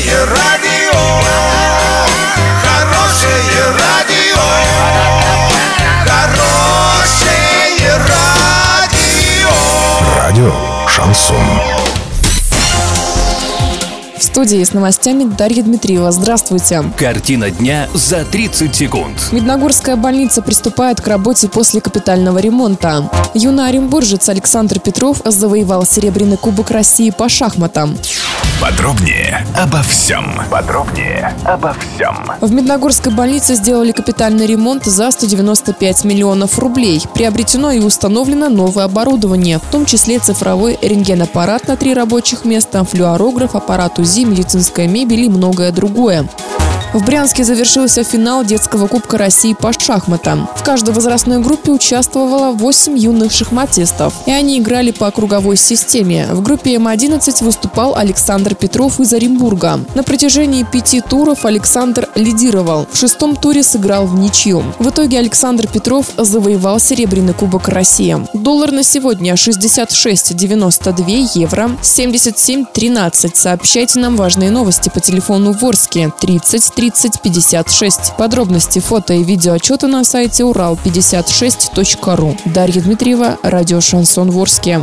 Хорошее радио, хорошее радио, хорошее радио. Радио Шансон. В студии с новостями Дарья Дмитриева. Здравствуйте. Картина дня за 30 секунд. Медногорская больница приступает к работе после капитального ремонта. Юный оренбуржец Александр Петров завоевал Серебряный кубок России по шахматам. Подробнее обо всем. Подробнее обо всем. В Медногорской больнице сделали капитальный ремонт за 195 миллионов рублей. Приобретено и установлено новое оборудование, в том числе цифровой рентгенаппарат на три рабочих места, флюорограф, аппарат УЗИ, медицинская мебель и многое другое. В Брянске завершился финал детского Кубка России по шахматам. В каждой возрастной группе участвовало 8 юных шахматистов, и они играли по круговой системе. В группе М11 выступал Александр Петров из Оренбурга. На протяжении пяти туров Александр лидировал. В шестом туре сыграл в ничью. В итоге Александр Петров завоевал Серебряный Кубок России. Доллар на сегодня 66,92 евро, 77,13. Сообщайте нам важные новости по телефону Ворске 30 30 56. Подробности фото и видео отчета на сайте урал56.ру. Дарья Дмитриева, радио «Шансон Ворске».